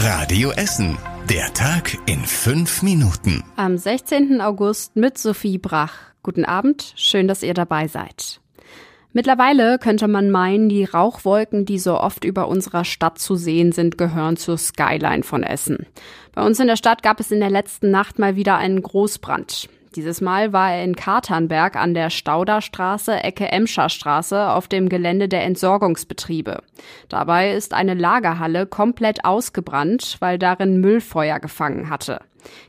Radio Essen. Der Tag in fünf Minuten. Am 16. August mit Sophie Brach. Guten Abend, schön, dass ihr dabei seid. Mittlerweile könnte man meinen, die Rauchwolken, die so oft über unserer Stadt zu sehen sind, gehören zur Skyline von Essen. Bei uns in der Stadt gab es in der letzten Nacht mal wieder einen Großbrand. Dieses Mal war er in Katernberg an der Stauderstraße, Ecke Emscherstraße, auf dem Gelände der Entsorgungsbetriebe. Dabei ist eine Lagerhalle komplett ausgebrannt, weil darin Müllfeuer gefangen hatte.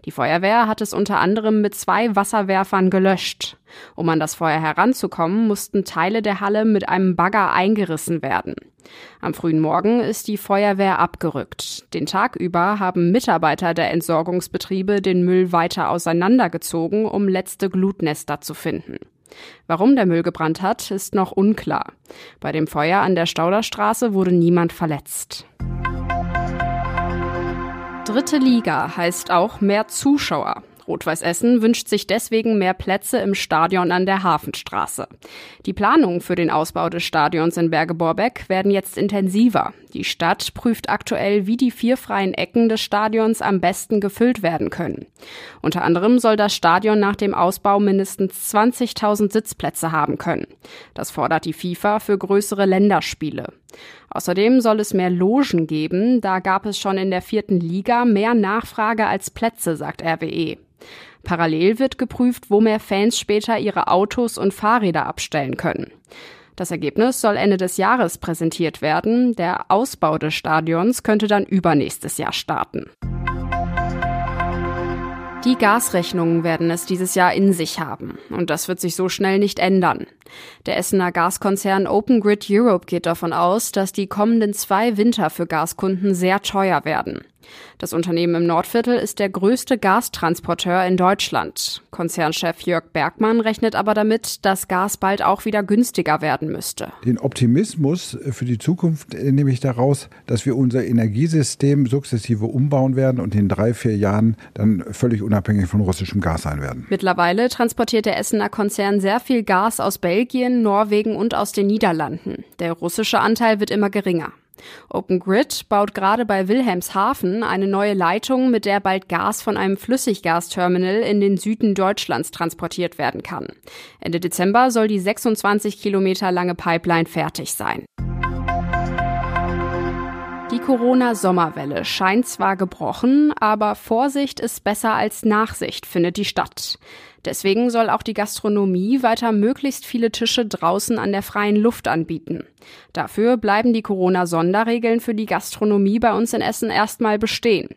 Die Feuerwehr hat es unter anderem mit zwei Wasserwerfern gelöscht. Um an das Feuer heranzukommen, mussten Teile der Halle mit einem Bagger eingerissen werden. Am frühen Morgen ist die Feuerwehr abgerückt. Den Tag über haben Mitarbeiter der Entsorgungsbetriebe den Müll weiter auseinandergezogen, um letzte Glutnester zu finden. Warum der Müll gebrannt hat, ist noch unklar. Bei dem Feuer an der Stauderstraße wurde niemand verletzt. Dritte Liga heißt auch mehr Zuschauer. Rot-Weiß Essen wünscht sich deswegen mehr Plätze im Stadion an der Hafenstraße. Die Planungen für den Ausbau des Stadions in Berge-Borbeck werden jetzt intensiver. Die Stadt prüft aktuell, wie die vier freien Ecken des Stadions am besten gefüllt werden können. Unter anderem soll das Stadion nach dem Ausbau mindestens 20.000 Sitzplätze haben können. Das fordert die FIFA für größere Länderspiele. Außerdem soll es mehr Logen geben, da gab es schon in der vierten Liga mehr Nachfrage als Plätze, sagt RWE. Parallel wird geprüft, wo mehr Fans später ihre Autos und Fahrräder abstellen können. Das Ergebnis soll Ende des Jahres präsentiert werden. Der Ausbau des Stadions könnte dann übernächstes Jahr starten. Die Gasrechnungen werden es dieses Jahr in sich haben. Und das wird sich so schnell nicht ändern. Der Essener Gaskonzern Open Grid Europe geht davon aus, dass die kommenden zwei Winter für Gaskunden sehr teuer werden. Das Unternehmen im Nordviertel ist der größte Gastransporteur in Deutschland. Konzernchef Jörg Bergmann rechnet aber damit, dass Gas bald auch wieder günstiger werden müsste. Den Optimismus für die Zukunft nehme ich daraus, dass wir unser Energiesystem sukzessive umbauen werden und in drei, vier Jahren dann völlig unabhängig von russischem Gas sein werden. Mittlerweile transportiert der Essener Konzern sehr viel Gas aus Belgien, Norwegen und aus den Niederlanden. Der russische Anteil wird immer geringer. Open Grid baut gerade bei Wilhelmshaven eine neue Leitung, mit der bald Gas von einem Flüssiggasterminal in den Süden Deutschlands transportiert werden kann. Ende Dezember soll die 26 Kilometer lange Pipeline fertig sein. Die Corona-Sommerwelle scheint zwar gebrochen, aber Vorsicht ist besser als Nachsicht, findet die Stadt. Deswegen soll auch die Gastronomie weiter möglichst viele Tische draußen an der freien Luft anbieten. Dafür bleiben die Corona-Sonderregeln für die Gastronomie bei uns in Essen erstmal bestehen.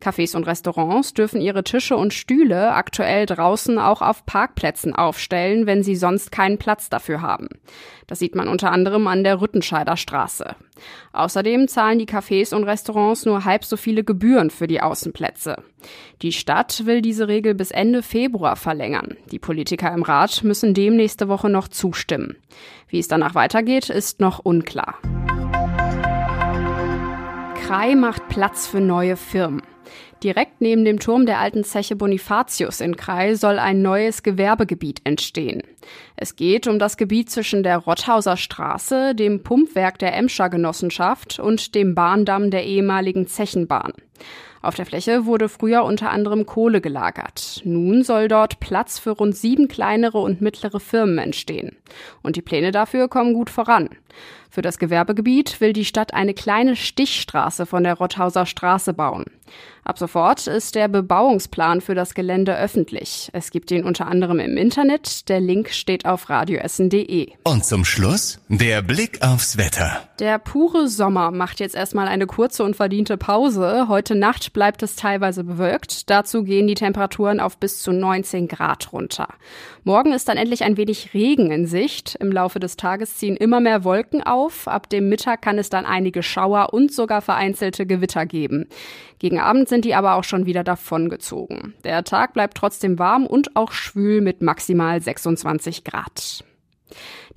Cafés und Restaurants dürfen ihre Tische und Stühle aktuell draußen auch auf Parkplätzen aufstellen, wenn sie sonst keinen Platz dafür haben. Das sieht man unter anderem an der Rüttenscheider Straße. Außerdem zahlen die Cafés und Restaurants nur halb so viele Gebühren für die Außenplätze. Die Stadt will diese Regel bis Ende Februar verlängern. Die Politiker im Rat müssen dem nächste Woche noch zustimmen. Wie es danach weitergeht, ist noch unklar. Krai macht Platz für neue Firmen. Direkt neben dem Turm der alten Zeche Bonifatius in Krai soll ein neues Gewerbegebiet entstehen. Es geht um das Gebiet zwischen der Rotthauser Straße, dem Pumpwerk der Emscher Genossenschaft und dem Bahndamm der ehemaligen Zechenbahn. Auf der Fläche wurde früher unter anderem Kohle gelagert. Nun soll dort Platz für rund sieben kleinere und mittlere Firmen entstehen. Und die Pläne dafür kommen gut voran. Für das Gewerbegebiet will die Stadt eine kleine Stichstraße von der Rotthauser Straße bauen. Ab sofort ist der Bebauungsplan für das Gelände öffentlich. Es gibt ihn unter anderem im Internet. Der Link steht auf radioessen.de. Und zum Schluss der Blick aufs Wetter. Der pure Sommer macht jetzt erstmal eine kurze und verdiente Pause. Heute Nacht bleibt es teilweise bewölkt. Dazu gehen die Temperaturen auf bis zu 19 Grad runter. Morgen ist dann endlich ein wenig Regen in Sicht. Im Laufe des Tages ziehen immer mehr Wolken auf. Ab dem Mittag kann es dann einige Schauer und sogar vereinzelte Gewitter geben. Gegen Abend sind die aber auch schon wieder davongezogen. Der Tag bleibt trotzdem warm und auch schwül mit maximal 26 Grad.